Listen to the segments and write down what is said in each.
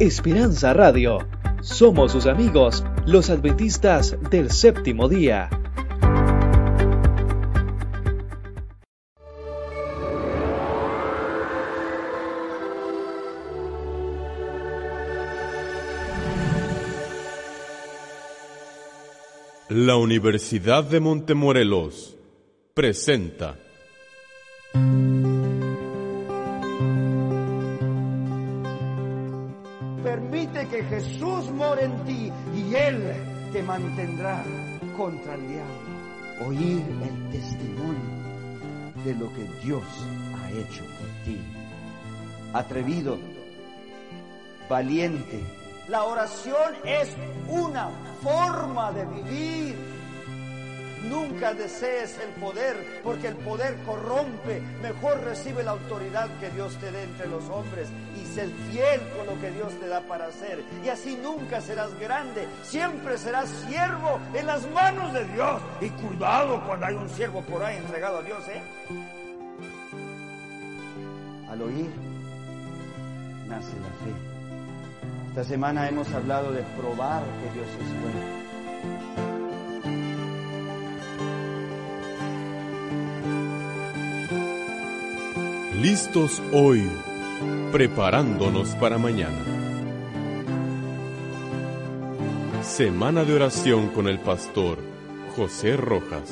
Esperanza Radio. Somos sus amigos, los adventistas del séptimo día. La Universidad de Montemorelos presenta En ti y Él te mantendrá contra el diablo. Oír el testimonio de lo que Dios ha hecho por ti. Atrevido, valiente. La oración es una forma de vivir. Nunca desees el poder, porque el poder corrompe. Mejor recibe la autoridad que Dios te dé entre los hombres y sé fiel con lo que Dios te da para hacer. Y así nunca serás grande, siempre serás siervo en las manos de Dios. Y cuidado cuando hay un siervo por ahí entregado a Dios, ¿eh? Al oír, nace la fe. Esta semana hemos hablado de probar que Dios es bueno. Listos hoy, preparándonos para mañana. Semana de oración con el pastor José Rojas.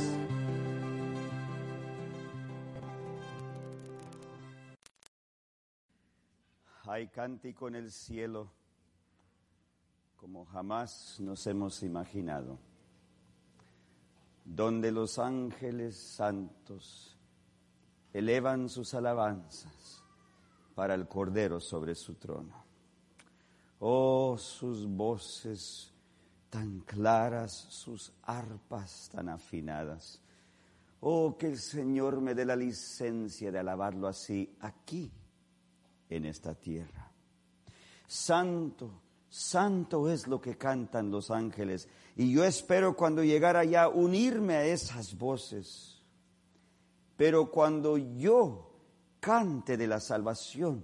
Hay cántico en el cielo como jamás nos hemos imaginado, donde los ángeles santos elevan sus alabanzas para el Cordero sobre su trono. Oh, sus voces tan claras, sus arpas tan afinadas. Oh, que el Señor me dé la licencia de alabarlo así aquí, en esta tierra. Santo, santo es lo que cantan los ángeles. Y yo espero cuando llegara allá unirme a esas voces pero cuando yo cante de la salvación,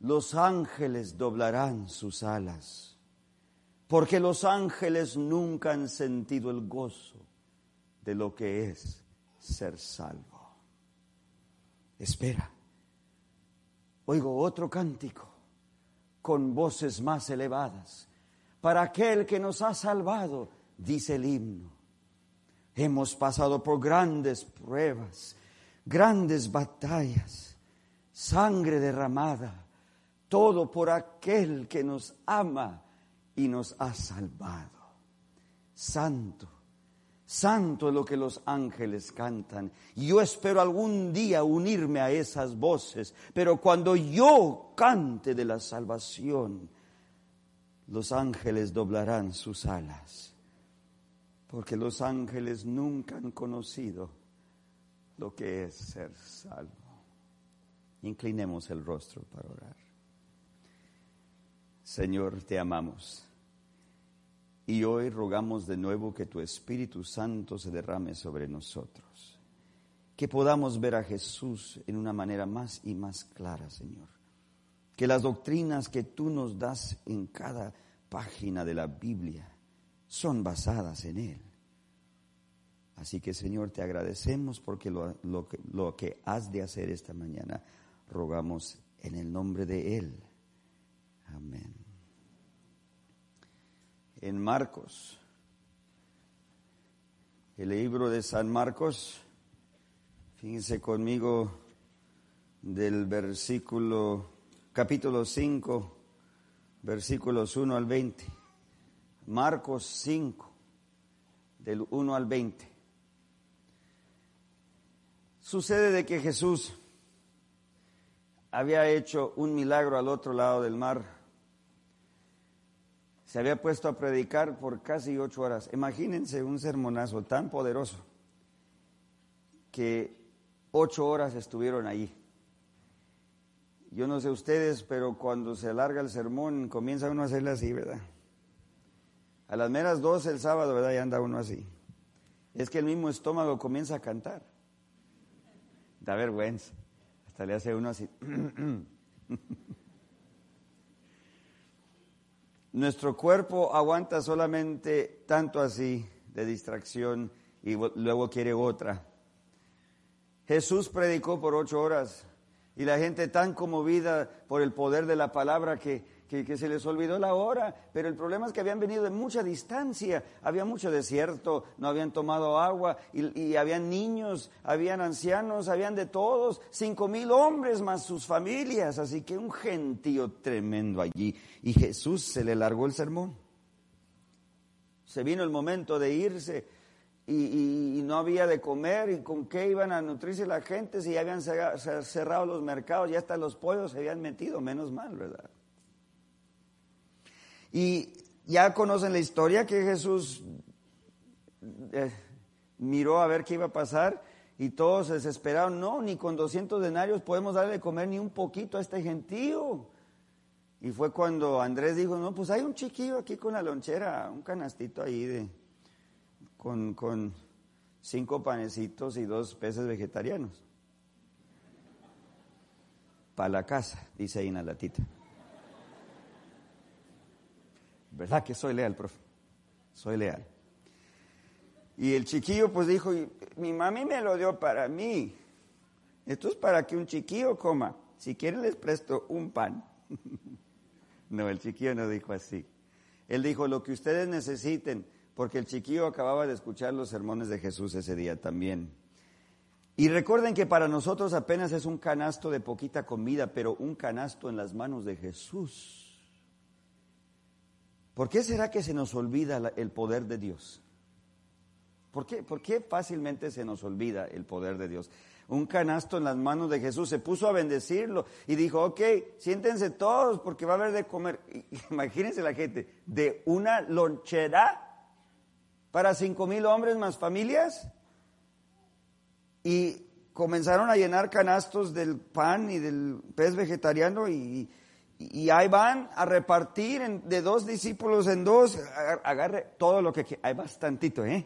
los ángeles doblarán sus alas, porque los ángeles nunca han sentido el gozo de lo que es ser salvo. Espera, oigo otro cántico con voces más elevadas. Para aquel que nos ha salvado, dice el himno Hemos pasado por grandes pruebas, grandes batallas, sangre derramada, todo por aquel que nos ama y nos ha salvado. Santo, santo es lo que los ángeles cantan. Yo espero algún día unirme a esas voces, pero cuando yo cante de la salvación, los ángeles doblarán sus alas porque los ángeles nunca han conocido lo que es ser salvo. Inclinemos el rostro para orar. Señor, te amamos. Y hoy rogamos de nuevo que tu Espíritu Santo se derrame sobre nosotros. Que podamos ver a Jesús en una manera más y más clara, Señor. Que las doctrinas que tú nos das en cada página de la Biblia son basadas en Él. Así que Señor, te agradecemos porque lo, que, lo que has de hacer esta mañana, rogamos en el nombre de Él. Amén. En Marcos, el libro de San Marcos, fíjense conmigo del versículo, capítulo 5, versículos 1 al 20. Marcos 5, del 1 al 20. Sucede de que Jesús había hecho un milagro al otro lado del mar. Se había puesto a predicar por casi ocho horas. Imagínense un sermonazo tan poderoso que ocho horas estuvieron ahí. Yo no sé ustedes, pero cuando se alarga el sermón comienza uno a hacerle así, ¿verdad? A las meras dos el sábado, ¿verdad? Ya anda uno así. Es que el mismo estómago comienza a cantar. Da vergüenza. Hasta le hace uno así. Nuestro cuerpo aguanta solamente tanto así de distracción y luego quiere otra. Jesús predicó por ocho horas y la gente tan conmovida por el poder de la palabra que que, se les olvidó la hora, pero el problema es que habían venido de mucha distancia, había mucho desierto, no habían tomado agua y, habían niños, habían ancianos, habían de todos, cinco mil hombres más sus familias, así que un gentío tremendo allí y Jesús se le largó el sermón. Se vino el momento de irse. Y, y, no había de comer y con qué iban a nutrirse la gente si ya habían cerrado los mercados, ya hasta los pollos se habían metido, menos mal, ¿verdad? Y ya conocen la historia que Jesús eh, miró a ver qué iba a pasar y todos se desesperaron. No, ni con 200 denarios podemos darle de comer ni un poquito a este gentío. Y fue cuando Andrés dijo, no, pues hay un chiquillo aquí con la lonchera, un canastito ahí de, con, con cinco panecitos y dos peces vegetarianos. Para la casa, dice ahí latita. ¿Verdad que soy leal, profe? Soy leal. Y el chiquillo pues dijo, mi mami me lo dio para mí. Esto es para que un chiquillo coma. Si quieren les presto un pan. no, el chiquillo no dijo así. Él dijo lo que ustedes necesiten, porque el chiquillo acababa de escuchar los sermones de Jesús ese día también. Y recuerden que para nosotros apenas es un canasto de poquita comida, pero un canasto en las manos de Jesús ¿Por qué será que se nos olvida el poder de Dios? ¿Por qué, ¿Por qué fácilmente se nos olvida el poder de Dios? Un canasto en las manos de Jesús, se puso a bendecirlo y dijo, ok, siéntense todos porque va a haber de comer. Imagínense la gente, de una lonchera para cinco mil hombres más familias. Y comenzaron a llenar canastos del pan y del pez vegetariano y, y ahí van a repartir de dos discípulos en dos, agarre todo lo que hay bastantito, ¿eh?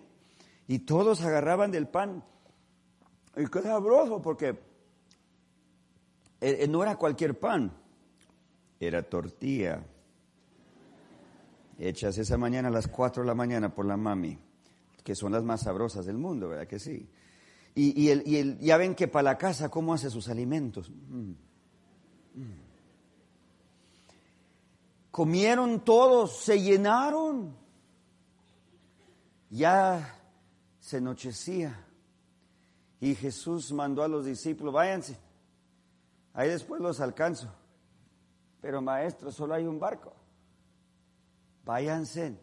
Y todos agarraban del pan. Y qué sabroso, porque eh, eh, no era cualquier pan, era tortilla. Hechas esa mañana a las cuatro de la mañana por la mami, que son las más sabrosas del mundo, ¿verdad que sí? Y, el, y el, ya ven que para la casa, ¿cómo hace sus alimentos? Mm. Mm. Comieron todos, se llenaron. Ya se anochecía. Y Jesús mandó a los discípulos, váyanse, ahí después los alcanzo. Pero maestro, solo hay un barco. Váyanse.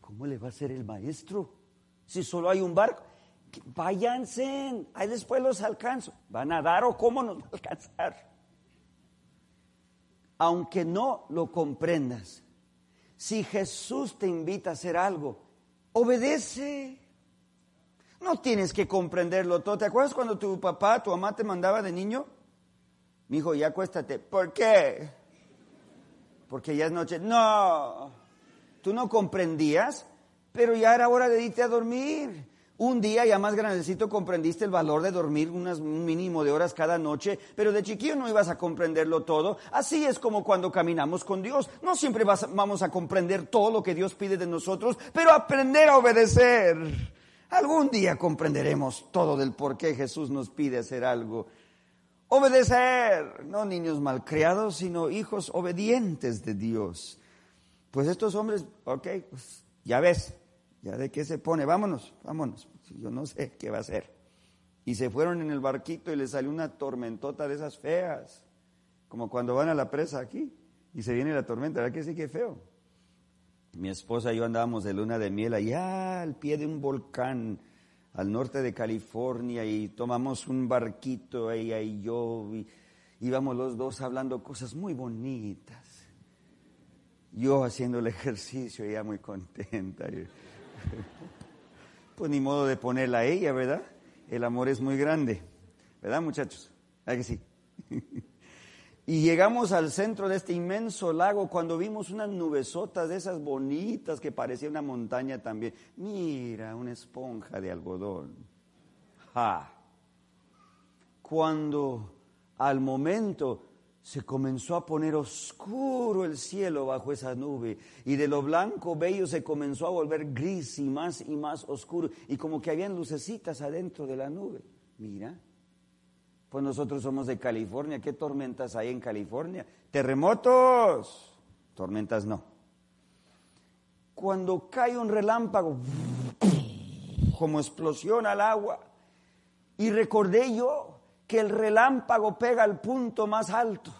¿Cómo le va a ser el maestro? Si solo hay un barco. Váyanse, ahí después los alcanzo. ¿Van a dar o cómo nos va a alcanzar? Aunque no lo comprendas. Si Jesús te invita a hacer algo, obedece. No tienes que comprenderlo todo. ¿Te acuerdas cuando tu papá, tu mamá te mandaba de niño? Mi hijo, ya acuéstate. ¿Por qué? Porque ya es noche. No, tú no comprendías, pero ya era hora de irte a dormir. Un día ya más grandecito comprendiste el valor de dormir un mínimo de horas cada noche, pero de chiquillo no ibas a comprenderlo todo. Así es como cuando caminamos con Dios. No siempre vamos a comprender todo lo que Dios pide de nosotros, pero aprender a obedecer. Algún día comprenderemos todo del por qué Jesús nos pide hacer algo. Obedecer, no niños malcriados, sino hijos obedientes de Dios. Pues estos hombres, ok, pues ya ves, ¿Ya de qué se pone? Vámonos, vámonos. Yo no sé qué va a hacer. Y se fueron en el barquito y le salió una tormentota de esas feas. Como cuando van a la presa aquí y se viene la tormenta. ¿Verdad que sí que feo? Mi esposa y yo andábamos de luna de miel allá al pie de un volcán al norte de California y tomamos un barquito ella y yo y íbamos los dos hablando cosas muy bonitas. Yo haciendo el ejercicio, ella muy contenta. Pues ni modo de ponerla a ella, ¿verdad? El amor es muy grande, ¿verdad muchachos? ¿Verdad que sí? Y llegamos al centro de este inmenso lago cuando vimos unas nubesotas de esas bonitas que parecía una montaña también. Mira, una esponja de algodón. ¡Ja! Cuando al momento se comenzó a poner oscuro el cielo bajo esa nube y de lo blanco bello se comenzó a volver gris y más y más oscuro y como que habían lucecitas adentro de la nube. Mira, pues nosotros somos de California, ¿qué tormentas hay en California? Terremotos, tormentas no. Cuando cae un relámpago, como explosión al agua, y recordé yo que el relámpago pega al punto más alto.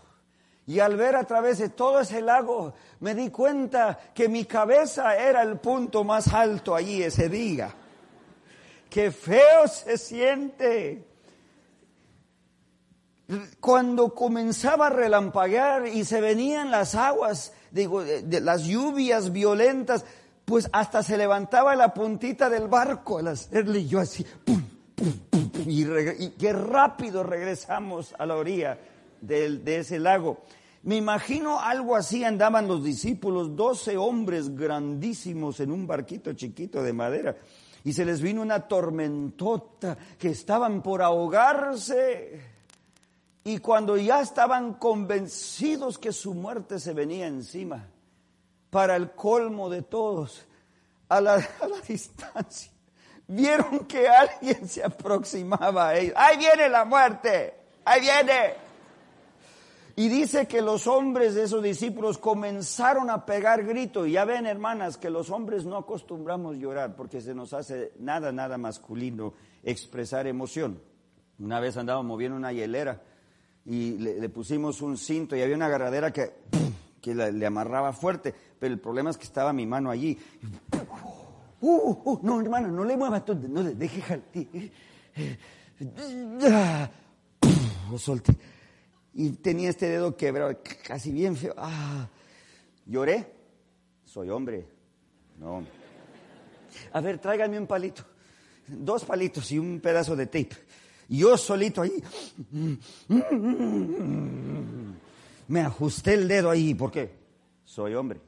Y al ver a través de todo ese lago, me di cuenta que mi cabeza era el punto más alto allí ese día. Qué feo se siente. Cuando comenzaba a relampaguear y se venían las aguas, digo, de, las lluvias violentas, pues hasta se levantaba la puntita del barco al hacerle yo así, ¡pum! Y, qué rápido regresamos a la orilla de, ese lago. Me imagino algo así andaban los discípulos, doce hombres grandísimos en un barquito chiquito de madera. Y se les vino una tormentota que estaban por ahogarse. Y cuando ya estaban convencidos que su muerte se venía encima, para el colmo de todos, a la distancia, vieron que alguien se aproximaba a ellos. Ahí viene la muerte, ahí viene. Y dice que los hombres de esos discípulos comenzaron a pegar gritos. Y ya ven, hermanas, que los hombres no acostumbramos llorar porque se nos hace nada, nada masculino expresar emoción. Una vez andábamos moviendo una hielera y le, pusimos un cinto y había una agarradera que, que le amarraba fuerte, pero el problema es que estaba mi mano allí. Uh, uh, uh, no, hermana, no le muevas, no le deje jalti. Lo solté. Y tenía este dedo quebrado, casi bien feo. Ah, lloré. Soy hombre. No. A ver, tráigame un palito. Dos palitos y un pedazo de tape. Yo solito ahí. Me ajusté el dedo ahí. ¿Por qué? Soy hombre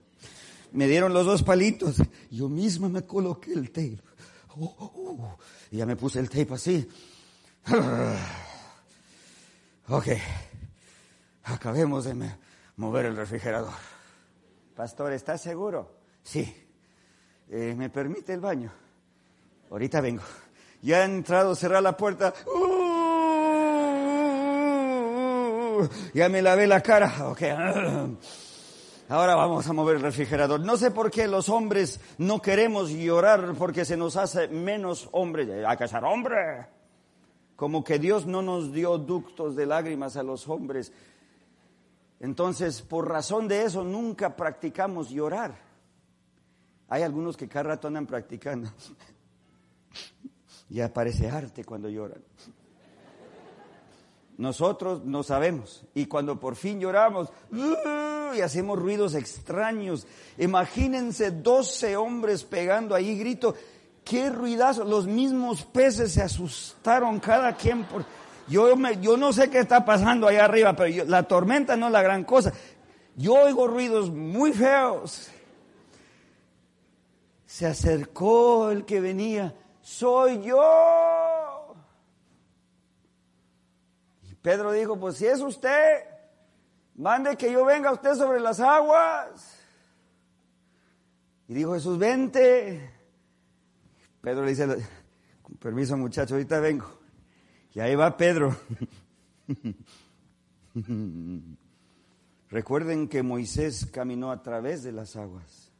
me dieron los dos palitos. Yo misma me coloqué el tape. Oh, oh, oh. Y ya me puse el tape así. Ok. Acabemos de mover el refrigerador. Pastor, ¿estás seguro? Sí. Eh, ¿Me permite el baño? Ahorita vengo. Ya he entrado, cerrar la puerta. Uh, ya me lavé la cara. Ok. Ahora vamos a mover el refrigerador. No sé por qué los hombres no queremos llorar porque se nos hace menos hombres. Hay que ser hombre. Como que Dios no nos dio ductos de lágrimas a los hombres. Entonces, por razón de eso, nunca practicamos llorar. Hay algunos que cada rato andan practicando. Y aparece arte cuando lloran. Nosotros no sabemos. Y cuando por fin lloramos. Y hacemos ruidos extraños, imagínense 12 hombres pegando ahí grito. Qué ruidazo. Los mismos peces se asustaron cada quien por... Yo, me, yo no sé qué está pasando allá arriba, pero la tormenta no es la gran cosa. Yo oigo ruidos muy feos. Se acercó el que venía. Soy yo. Pedro dijo, pues si es usted, mande que yo venga a usted sobre las aguas. Y dijo Jesús, vente. Pedro le dice, con permiso muchacho, ahorita vengo. Y ahí va Pedro. Recuerden que Moisés caminó a través de las aguas.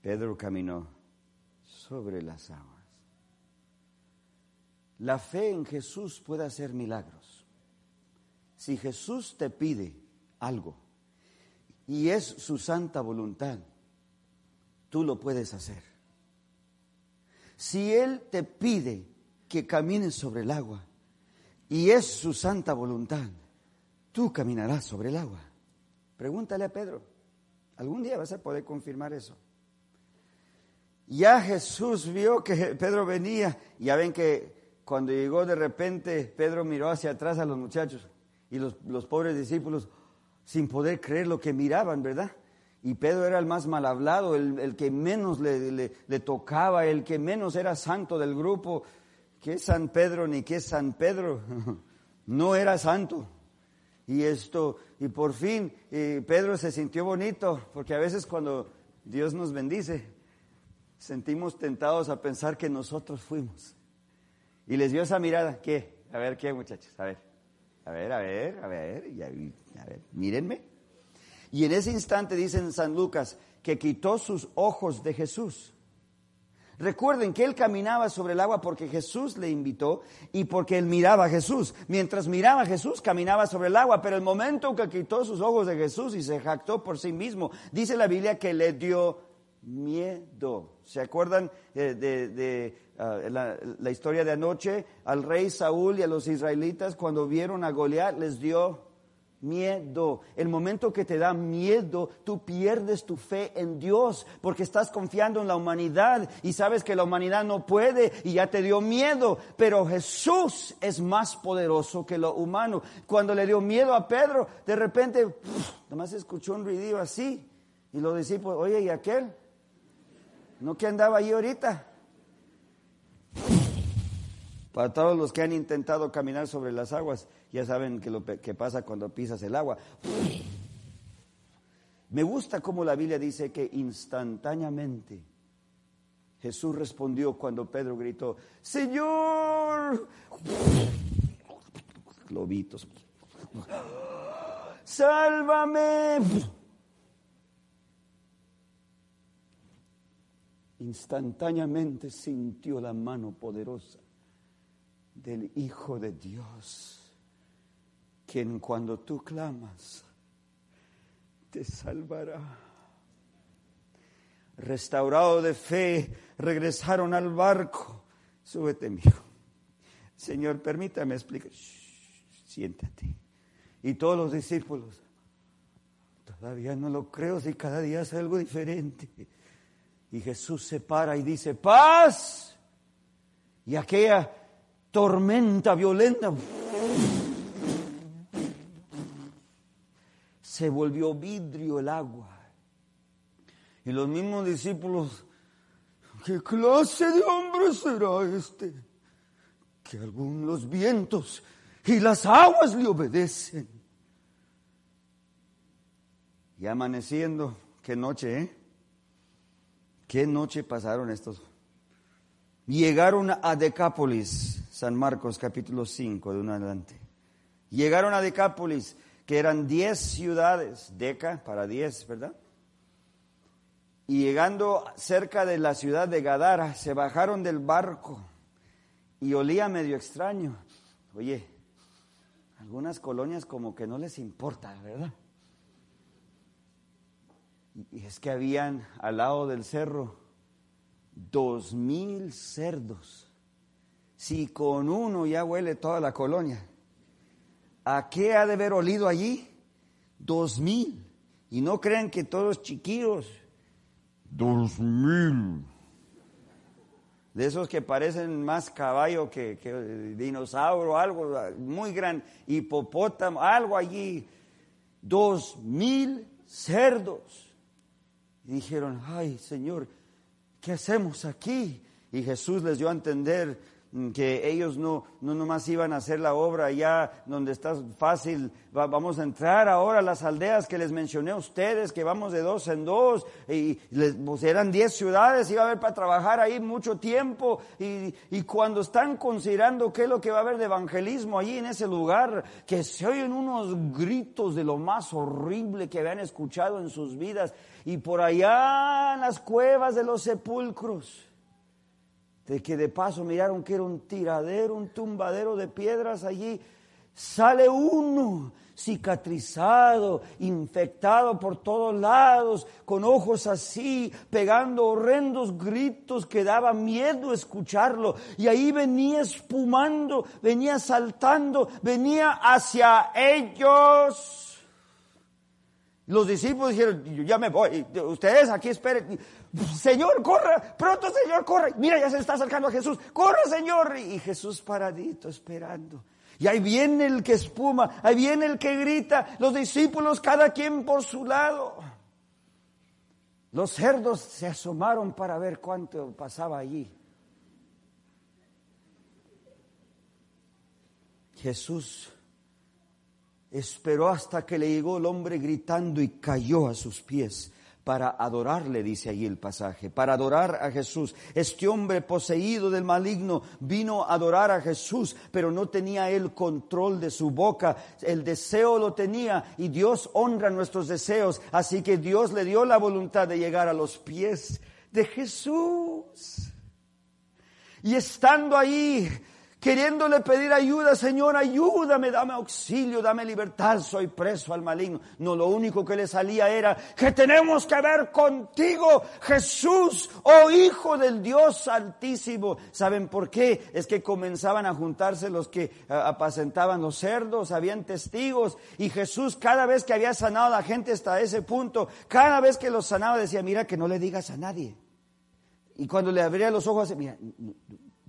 Pedro caminó sobre las aguas. La fe en Jesús puede hacer milagros. Si Jesús te pide algo y es su santa voluntad, tú lo puedes hacer. Si Él te pide que camines sobre el agua y es su santa voluntad, tú caminarás sobre el agua. Pregúntale a Pedro. Algún día vas a poder confirmar eso. Ya Jesús vio que Pedro venía, ya ven que cuando llegó de repente, Pedro miró hacia atrás a los muchachos y los, pobres discípulos, sin poder creer lo que miraban, ¿verdad? Y Pedro era el más mal hablado, el, que menos le, le, tocaba, el que menos era santo del grupo. ¿Qué es San Pedro ni qué es San Pedro? No era santo. Y esto, y por fin Pedro se sintió bonito, porque a veces cuando Dios nos bendice, sentimos tentados a pensar que nosotros fuimos. Y les dio esa mirada, ¿qué? A ver, ¿qué muchachos? A ver, a ver, a ver, a ver, y a, ver, mírenme. Y en ese instante dice en San Lucas que quitó sus ojos de Jesús. Recuerden que él caminaba sobre el agua porque Jesús le invitó y porque él miraba a Jesús. Mientras miraba a Jesús, caminaba sobre el agua, pero el momento que quitó sus ojos de Jesús y se jactó por sí mismo, dice la Biblia que le dio miedo. ¿Se acuerdan eh, de, ah, la, la, historia de anoche? Al rey Saúl y a los israelitas cuando vieron a Goliat les dio miedo. El momento que te da miedo, tú pierdes tu fe en Dios porque estás confiando en la humanidad y sabes que la humanidad no puede y ya te dio miedo. Pero Jesús es más poderoso que lo humano. Cuando le dio miedo a Pedro, de repente, nada más escuchó un ruido así y los discípulos, oye, ¿y aquel? ¿No que andaba ahí ahorita? Para todos los que han intentado caminar sobre las aguas, ya saben que lo que pasa cuando pisas el agua. Me gusta cómo la Biblia dice que instantáneamente Jesús respondió cuando Pedro gritó, Señor, globitos, sálvame. Instantáneamente sintió la mano poderosa del Hijo de Dios quien cuando tú clamas te salvará. Restaurado de fe, regresaron al barco. Súbete, hijo. Señor, permítame explicar. siéntate. Y todos los discípulos, todavía no lo creo si cada día es algo diferente. Y Jesús se para y dice, paz. Y aquella tormenta violenta se volvió vidrio el agua. Y los mismos discípulos, ¿qué clase de hombre será este? Que algún los vientos y las aguas le obedecen. Y amaneciendo, qué noche, ¿eh? Qué noche pasaron estos. Llegaron a Decápolis, San Marcos capítulo 5 de un adelante. Llegaron a Decápolis que eran diez ciudades, Deca para diez, ¿verdad? Y llegando cerca de la ciudad de Gadara, se bajaron del barco y olía medio extraño. Oye, algunas colonias como que no les importa, ¿verdad? Y es que habían al lado del cerro dos mil cerdos. Si con uno ya huele toda la colonia, ¿A qué ha de haber olido allí? Dos mil. Y no crean que todos chiquillos. Dos mil. De esos que parecen más caballo que, dinosaurio, algo muy grande, hipopótamo, algo allí. Dos mil cerdos. Y dijeron, ay Señor, ¿qué hacemos aquí? Y Jesús les dio a entender, que ellos no, no nomás iban a hacer la obra allá donde está fácil, vamos a entrar ahora a las aldeas que les mencioné a ustedes, que vamos de dos en dos, y les, pues eran diez ciudades, iba a haber para trabajar ahí mucho tiempo, y, y cuando están considerando qué es lo que va a haber de evangelismo allí en ese lugar, que se oyen unos gritos de lo más horrible que habían escuchado en sus vidas, y por allá en las cuevas de los sepulcros, de que de paso miraron que era un tiradero, un tumbadero de piedras allí, sale uno cicatrizado, infectado por todos lados, con ojos así, pegando horrendos gritos que daba miedo escucharlo. Y ahí venía espumando, venía saltando, venía hacia ellos. Los discípulos dijeron, ya me voy, ustedes aquí esperen. Señor, corra, pronto Señor, corre. Mira, ya se está acercando a Jesús. Corre, Señor. Y Jesús paradito, esperando. Y ahí viene el que espuma, ahí viene el que grita, los discípulos cada quien por su lado. Los cerdos se asomaron para ver cuánto pasaba allí. Jesús esperó hasta que le llegó el hombre gritando y cayó a sus pies para adorarle, dice allí el pasaje, para adorar a Jesús. Este hombre poseído del maligno vino a adorar a Jesús, pero no tenía el control de su boca. El deseo lo tenía y Dios honra nuestros deseos. Así que Dios le dio la voluntad de llegar a los pies de Jesús. Y estando ahí, queriéndole pedir ayuda, Señor, ayúdame, dame auxilio, dame libertad, soy preso al maligno. No, lo único que le salía era que tenemos que ver contigo, Jesús, oh Hijo del Dios Altísimo. ¿Saben por qué? Es que comenzaban a juntarse los que eh, apacentaban los cerdos, habían testigos, y Jesús cada vez que había sanado a la gente hasta ese punto, cada vez que los sanaba decía, mira que no le digas a nadie. Y cuando le abría los ojos, mira,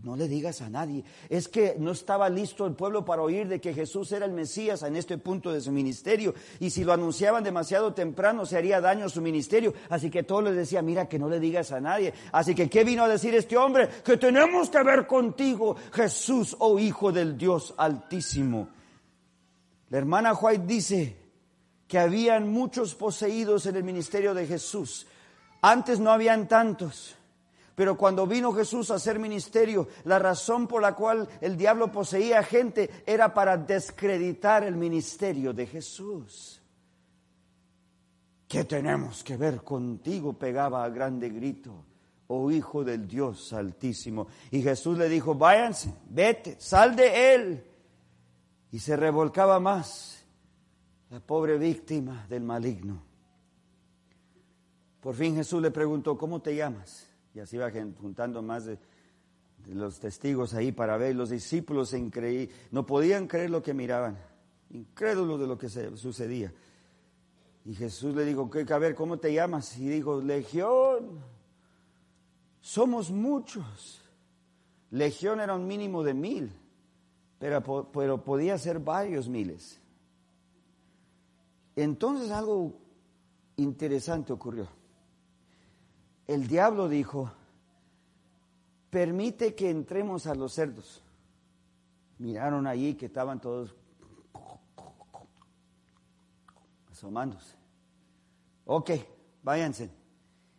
no le digas a nadie. Es que no estaba listo el pueblo para oír de que Jesús era el Mesías en este punto de su ministerio. Y si lo anunciaban demasiado temprano, se haría daño a su ministerio. Así que todo les decía, mira que no le digas a nadie. Así que, ¿qué vino a decir este hombre? Que tenemos que ver contigo, Jesús, oh Hijo del Dios Altísimo. La hermana White dice que habían muchos poseídos en el ministerio de Jesús. Antes no habían tantos. Pero cuando vino Jesús a hacer ministerio, la razón por la cual el diablo poseía gente era para descreditar el ministerio de Jesús. ¿Qué tenemos que ver contigo? pegaba a grande grito, oh Hijo del Dios Altísimo. Y Jesús le dijo, váyanse, vete, sal de él. Y se revolcaba más la pobre víctima del maligno. Por fin Jesús le preguntó, ¿cómo te llamas? Y así va juntando más de, los testigos ahí para ver. Los discípulos se no podían creer lo que miraban, incrédulos de lo que se, sucedía. Y Jesús le dijo, a ver, ¿cómo te llamas? Y dijo, Legión, somos muchos. Legión era un mínimo de mil, pero, pero podía ser varios miles. Entonces algo interesante ocurrió el diablo dijo, permite que entremos a los cerdos. Miraron allí que estaban todos asomándose. Ok, váyanse.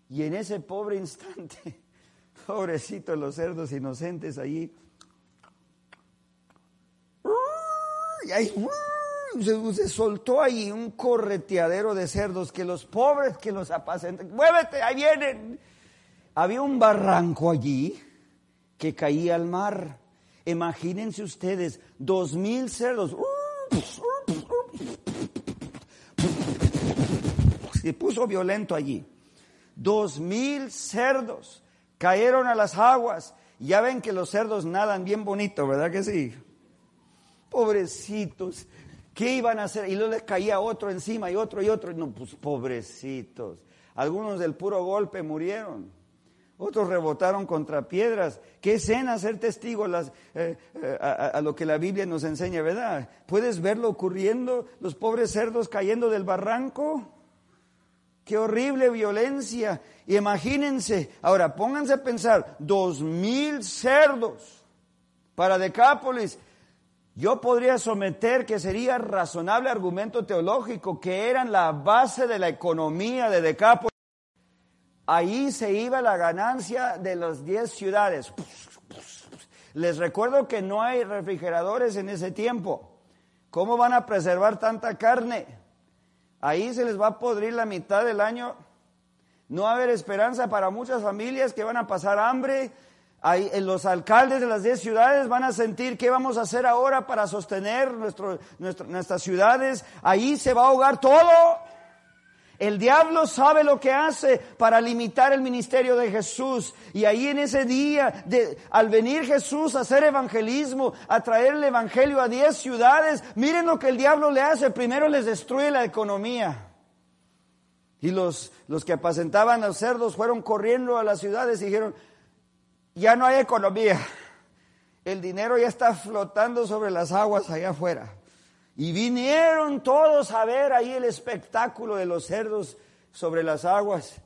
Y en ese pobre instante, pobrecitos los cerdos inocentes allí, y ahí se, soltó ahí un correteadero de cerdos que los pobres que los apacentan, muévete, ahí vienen. Había un barranco allí que caía al mar. Imagínense ustedes, dos mil cerdos. Se puso violento allí. Dos mil cerdos cayeron a las aguas. Ya ven que los cerdos nadan bien bonito, ¿verdad que sí? Pobrecitos. ¿Qué iban a hacer? Y luego les caía otro encima y otro y otro. No, pues pobrecitos. Algunos del puro golpe murieron. Otros rebotaron contra piedras. Qué escena ser testigo eh, eh, a, lo que la Biblia nos enseña, ¿verdad? ¿Puedes verlo ocurriendo? Los pobres cerdos cayendo del barranco. Qué horrible violencia. Y imagínense, ahora pónganse a pensar, dos mil cerdos para Decápolis yo podría someter que sería razonable argumento teológico que eran la base de la economía de Decápolis. Ahí se iba la ganancia de las diez ciudades. Les recuerdo que no hay refrigeradores en ese tiempo. ¿Cómo van a preservar tanta carne? Ahí se les va a podrir la mitad del año. No va a haber esperanza para muchas familias que van a pasar hambre, Ahí, los alcaldes de las 10 ciudades van a sentir qué vamos a hacer ahora para sostener nuestras ciudades. Ahí se va a ahogar todo. El diablo sabe lo que hace para limitar el ministerio de Jesús. Y ahí en ese día, de, al venir Jesús a hacer evangelismo, a traer el evangelio a 10 ciudades, miren lo que el diablo le hace. Primero les destruye la economía. Y los, los que apacentaban a los cerdos fueron corriendo a las ciudades y dijeron, ya no hay economía. El dinero ya está flotando sobre las aguas allá afuera. Y vinieron todos a ver ahí el espectáculo de los cerdos sobre las aguas.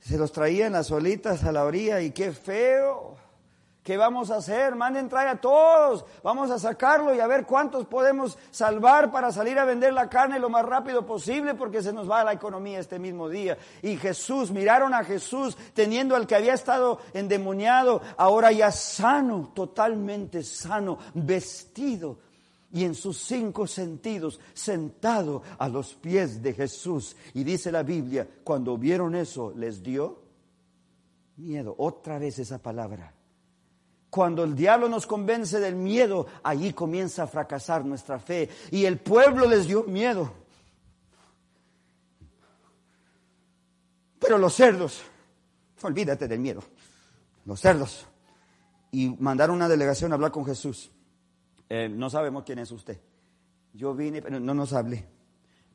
Se los traían las olitas a la orilla y qué feo, ¿Qué vamos a hacer? Manden traer a todos. Vamos a sacarlo y a ver cuántos podemos salvar para salir a vender la carne lo más rápido posible porque se nos va la economía este mismo día. Y Jesús, miraron a Jesús teniendo al que había estado endemoniado, ahora ya sano, totalmente sano, vestido y en sus cinco sentidos, sentado a los pies de Jesús. Y dice la Biblia, cuando vieron eso, les dio miedo. Otra vez esa palabra cuando el diablo nos convence del miedo, allí comienza a fracasar nuestra fe. Y el pueblo les dio miedo. Pero los cerdos, olvídate del miedo, los cerdos. Y mandaron una delegación a hablar con Jesús. Eh, no sabemos quién es usted. Yo vine, pero no nos hablé.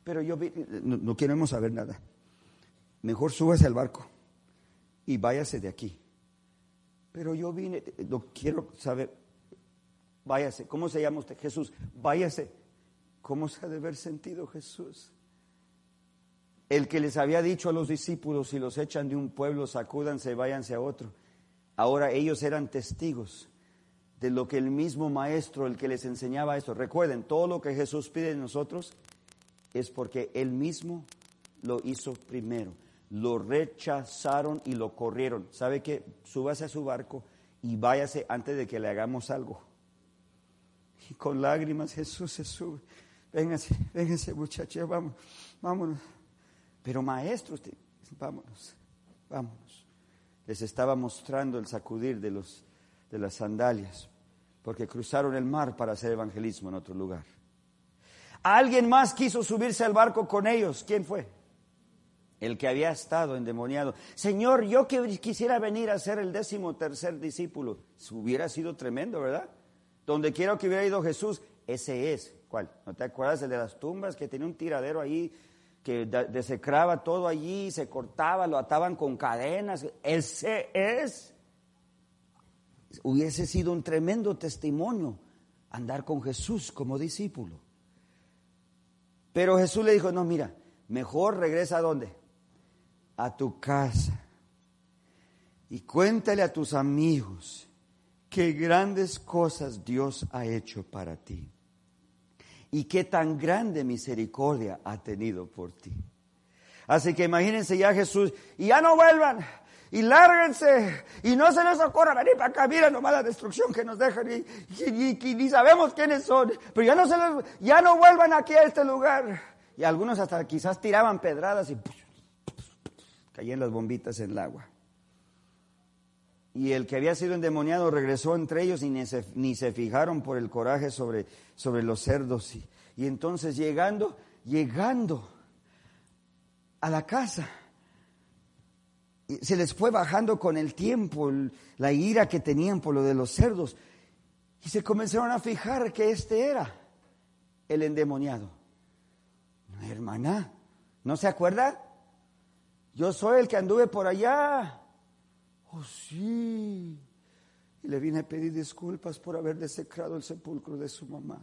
Pero yo vine, no, no queremos saber nada. Mejor súbase al barco y váyase de aquí pero yo vine, no quiero saber, váyase, ¿cómo se llama usted? Jesús, váyase. ¿Cómo se ha de haber sentido Jesús? El que les había dicho a los discípulos, si los echan de un pueblo, sacúdanse, váyanse a otro. Ahora ellos eran testigos de lo que el mismo maestro, el que les enseñaba esto. Recuerden, todo lo que Jesús pide de nosotros es porque Él mismo lo hizo primero lo rechazaron y lo corrieron. ¿Sabe qué? Súbase a su barco y váyase antes de que le hagamos algo. Y con lágrimas Jesús se sube. Véngase, véngase muchachos, vamos, vámonos. Pero maestro, vámonos, vámonos. Les estaba mostrando el sacudir de, los, de las sandalias, porque cruzaron el mar para hacer evangelismo en otro lugar. Alguien más quiso subirse al barco con ellos. ¿Quién fue? El que había estado endemoniado. Señor, yo que quisiera venir a ser el décimo tercer discípulo. Hubiera sido tremendo, ¿verdad? Donde quiera que hubiera ido Jesús, ese es. ¿Cuál? ¿No te acuerdas el de las tumbas que tenía un tiradero ahí que desecraba todo allí, se cortaba, lo ataban con cadenas? Ese es. Hubiese sido un tremendo testimonio andar con Jesús como discípulo. Pero Jesús le dijo, no, mira, mejor regresa a dónde? A tu casa y cuéntale a tus amigos qué grandes cosas Dios ha hecho para ti y qué tan grande misericordia ha tenido por ti. Así que imagínense ya Jesús, y ya no vuelvan, y lárguense, y no se les ocurra venir para acá, mira nomás la destrucción que nos dejan, y, ni sabemos quiénes son, pero ya no, se les, ya no vuelvan aquí a este lugar. Y algunos hasta quizás tiraban pedradas y caían las bombitas en el agua. Y el que había sido endemoniado regresó entre ellos y ni se, ni se fijaron por el coraje sobre, sobre los cerdos. Y, y entonces llegando, llegando a la casa, se les fue bajando con el tiempo la ira que tenían por lo de los cerdos. Y se comenzaron a fijar que este era el endemoniado. hermana, ¿no se acuerda? Yo soy el que anduve por allá. Oh, sí. Y le vine a pedir disculpas por haber desecrado el sepulcro de su mamá.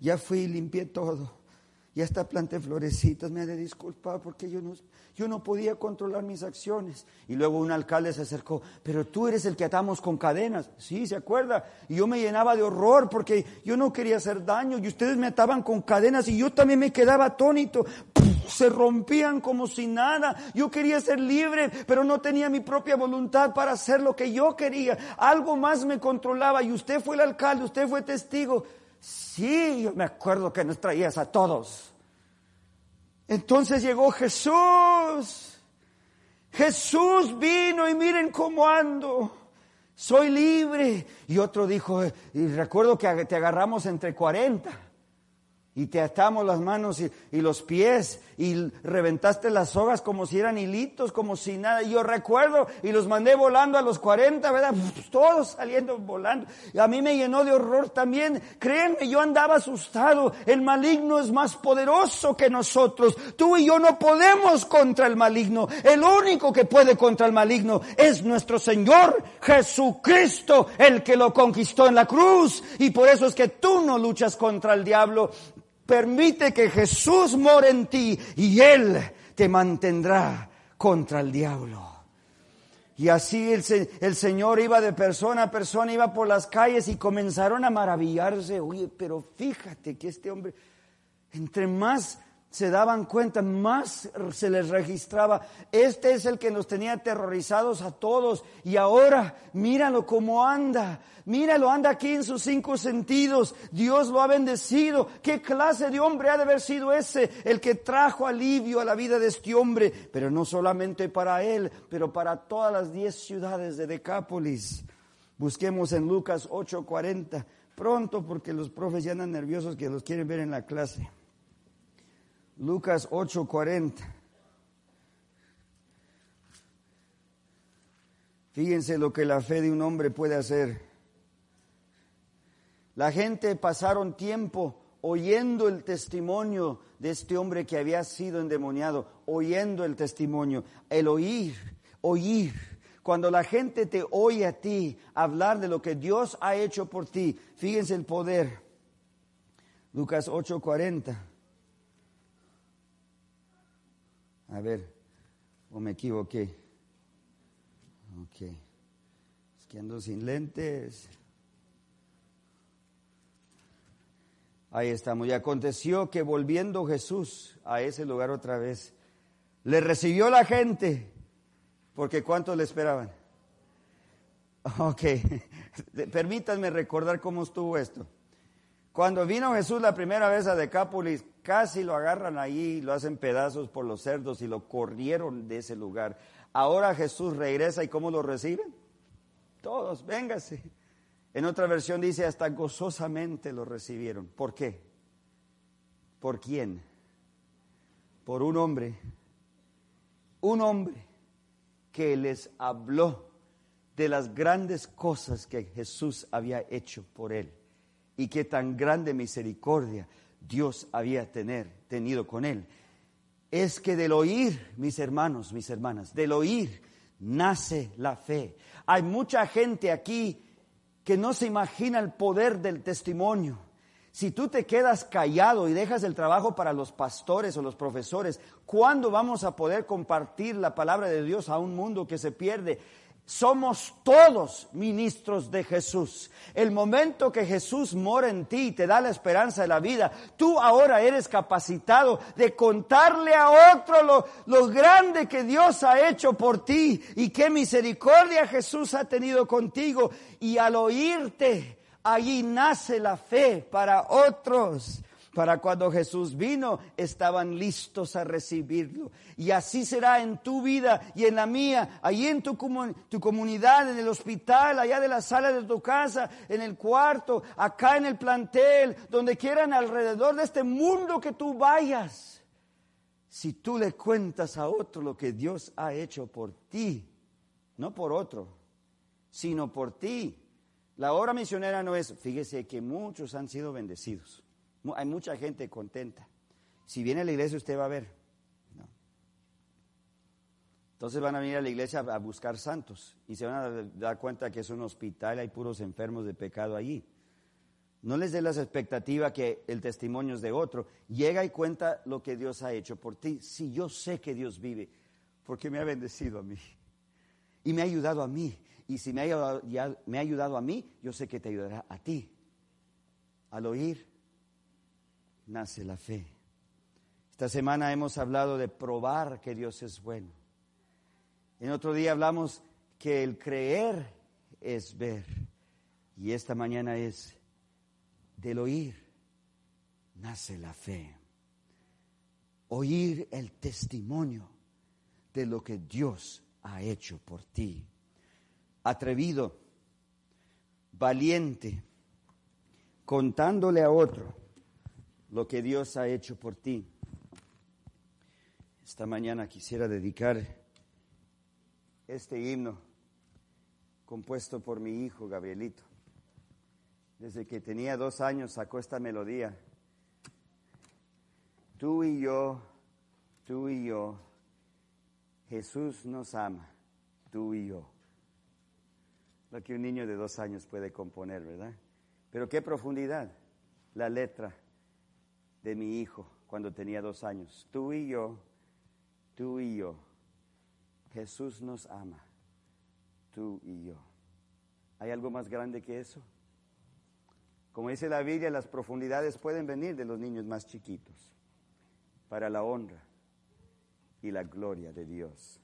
Ya fui y limpié todo. Ya hasta planté florecitas. Me ha de disculpar porque yo no, yo no podía controlar mis acciones. Y luego un alcalde se acercó, pero tú eres el que atamos con cadenas. Sí, ¿se acuerda? Y yo me llenaba de horror porque yo no quería hacer daño y ustedes me ataban con cadenas y yo también me quedaba atónito. Se rompían como si nada. Yo quería ser libre, pero no tenía mi propia voluntad para hacer lo que yo quería. Algo más me controlaba y usted fue el alcalde, usted fue testigo. Sí, yo me acuerdo que nos traías a todos. Entonces llegó Jesús. Jesús vino y miren cómo ando. Soy libre. Y otro dijo, y recuerdo que te agarramos entre 40 y te atamos las manos y, los pies y reventaste las sogas como si eran hilitos, como si nada. Y yo recuerdo y los mandé volando a los 40, ¿verdad? Todos saliendo volando. Y a mí me llenó de horror también. Créanme, yo andaba asustado. El maligno es más poderoso que nosotros. Tú y yo no podemos contra el maligno. El único que puede contra el maligno es nuestro Señor Jesucristo, el que lo conquistó en la cruz. Y por eso es que tú no luchas contra el diablo. Permite que Jesús more en ti y Él te mantendrá contra el diablo. Y así el, el, Señor iba de persona a persona, iba por las calles y comenzaron a maravillarse. Oye, pero fíjate que este hombre, entre más se daban cuenta, más se les registraba. Este es el que nos tenía aterrorizados a todos. Y ahora, míralo cómo anda. Míralo, anda aquí en sus cinco sentidos. Dios lo ha bendecido. ¿Qué clase de hombre ha de haber sido ese? El que trajo alivio a la vida de este hombre. Pero no solamente para él, pero para todas las diez ciudades de Decápolis. Busquemos en Lucas 8:40. Pronto, porque los profes ya andan nerviosos que los quieren ver en la clase. Lucas 8:40. Fíjense lo que la fe de un hombre puede hacer. La gente pasaron tiempo oyendo el testimonio de este hombre que había sido endemoniado, oyendo el testimonio, el oír, oír. Cuando la gente te oye a ti hablar de lo que Dios ha hecho por ti, fíjense el poder. Lucas 8:40. A ver, o me equivoqué. Ok. Es que ando sin lentes. Ahí estamos. Y aconteció que volviendo Jesús a ese lugar otra vez, le recibió la gente, porque ¿cuántos le esperaban? Ok, permítanme recordar cómo estuvo esto. Cuando vino Jesús la primera vez a Decápolis, casi lo agarran ahí, lo hacen pedazos por los cerdos y lo corrieron de ese lugar. Ahora Jesús regresa y ¿cómo lo reciben? Todos, véngase. En otra versión dice, hasta gozosamente lo recibieron. ¿Por qué? ¿Por quién? Por un hombre. Un hombre que les habló de las grandes cosas que Jesús había hecho por él y qué tan grande misericordia Dios había tener, tenido con él. Es que del oír, mis hermanos, mis hermanas, del oír nace la fe. Hay mucha gente aquí que no se imagina el poder del testimonio. Si tú te quedas callado y dejas el trabajo para los pastores o los profesores, ¿cuándo vamos a poder compartir la palabra de Dios a un mundo que se pierde? Somos todos ministros de Jesús. El momento que Jesús mora en ti y te da la esperanza de la vida, tú ahora eres capacitado de contarle a otro lo, grande que Dios ha hecho por ti y qué misericordia Jesús ha tenido contigo. Y al oírte, allí nace la fe para otros para cuando Jesús vino, estaban listos a recibirlo. Y así será en tu vida y en la mía, allí en tu, tu, comunidad, en el hospital, allá de la sala de tu casa, en el cuarto, acá en el plantel, donde quieran alrededor de este mundo que tú vayas. Si tú le cuentas a otro lo que Dios ha hecho por ti, no por otro, sino por ti. La obra misionera no es, fíjese que muchos han sido bendecidos. Hay mucha gente contenta. Si viene a la iglesia usted va a ver. Entonces van a venir a la iglesia a buscar santos y se van a dar cuenta que es un hospital, hay puros enfermos de pecado allí. No les dé las expectativas que el testimonio es de otro. Llega y cuenta lo que Dios ha hecho por ti. Si yo sé que Dios vive, porque me ha bendecido a mí y me ha ayudado a mí. Y si me ha me ha ayudado a mí, yo sé que te ayudará a ti. Al oír nace la fe. Esta semana hemos hablado de probar que Dios es bueno. En otro día hablamos que el creer es ver. Y esta mañana es del oír nace la fe. Oír el testimonio de lo que Dios ha hecho por ti. Atrevido, valiente, contándole a otro lo que Dios ha hecho por ti. Esta mañana quisiera dedicar este himno compuesto por mi hijo Gabrielito. Desde que tenía dos años sacó esta melodía. Tú y yo, tú y yo, Jesús nos ama, tú y yo. Lo que un niño de dos años puede componer, ¿verdad? Pero qué profundidad la letra de mi hijo cuando tenía dos años. Tú y yo, tú y yo, Jesús nos ama, tú y yo. ¿Hay algo más grande que eso? Como dice la Biblia, las profundidades pueden venir de los niños más chiquitos para la honra y la gloria de Dios.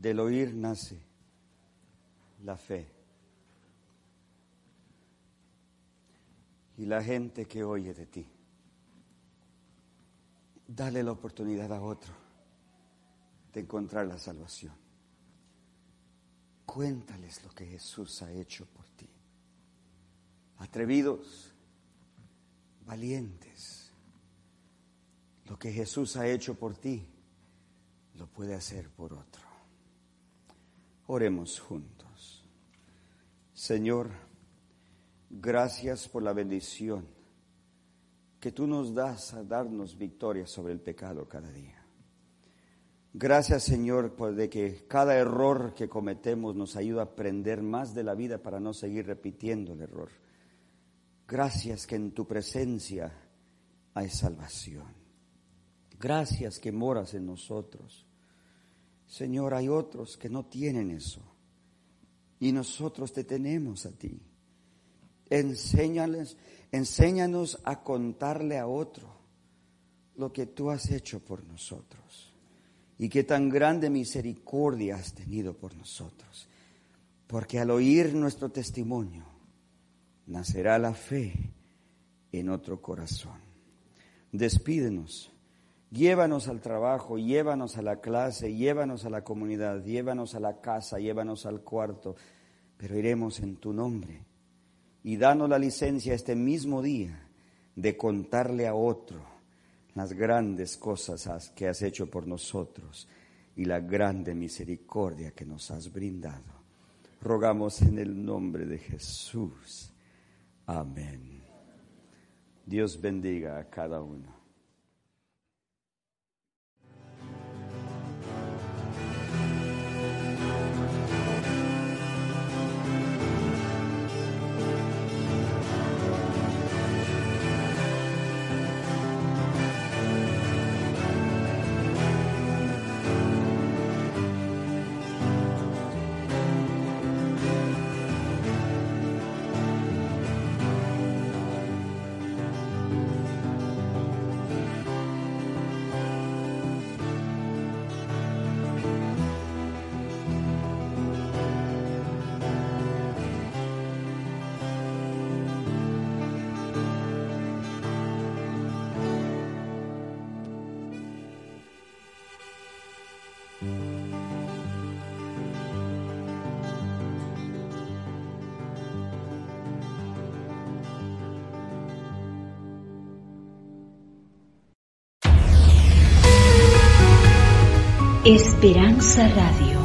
Del oír nace la fe. Y la gente que oye de ti. Dale la oportunidad a otro de encontrar la salvación. Cuéntales lo que Jesús ha hecho por ti. Atrevidos, valientes. Lo que Jesús ha hecho por ti, lo puede hacer por otro. Oremos juntos. Señor, gracias por la bendición que tú nos das a darnos victoria sobre el pecado cada día. Gracias Señor por de que cada error que cometemos nos ayuda a aprender más de la vida para no seguir repitiendo el error. Gracias que en tu presencia hay salvación. Gracias que moras en nosotros. Señor, hay otros que no tienen eso. Y nosotros te tenemos a ti. Enséñales, enséñanos a contarle a otro lo que tú has hecho por nosotros. Y qué tan grande misericordia has tenido por nosotros. Porque al oír nuestro testimonio, nacerá la fe en otro corazón. Despídenos, llévanos al trabajo, llévanos a la clase, llévanos a la comunidad, llévanos a la casa, llévanos al cuarto, pero iremos en tu nombre. Y danos la licencia este mismo día de contarle a otro las grandes cosas que has hecho por nosotros y la grande misericordia que nos has brindado. Rogamos en el nombre de Jesús. Amén. Dios bendiga a cada uno. Esperanza Radio.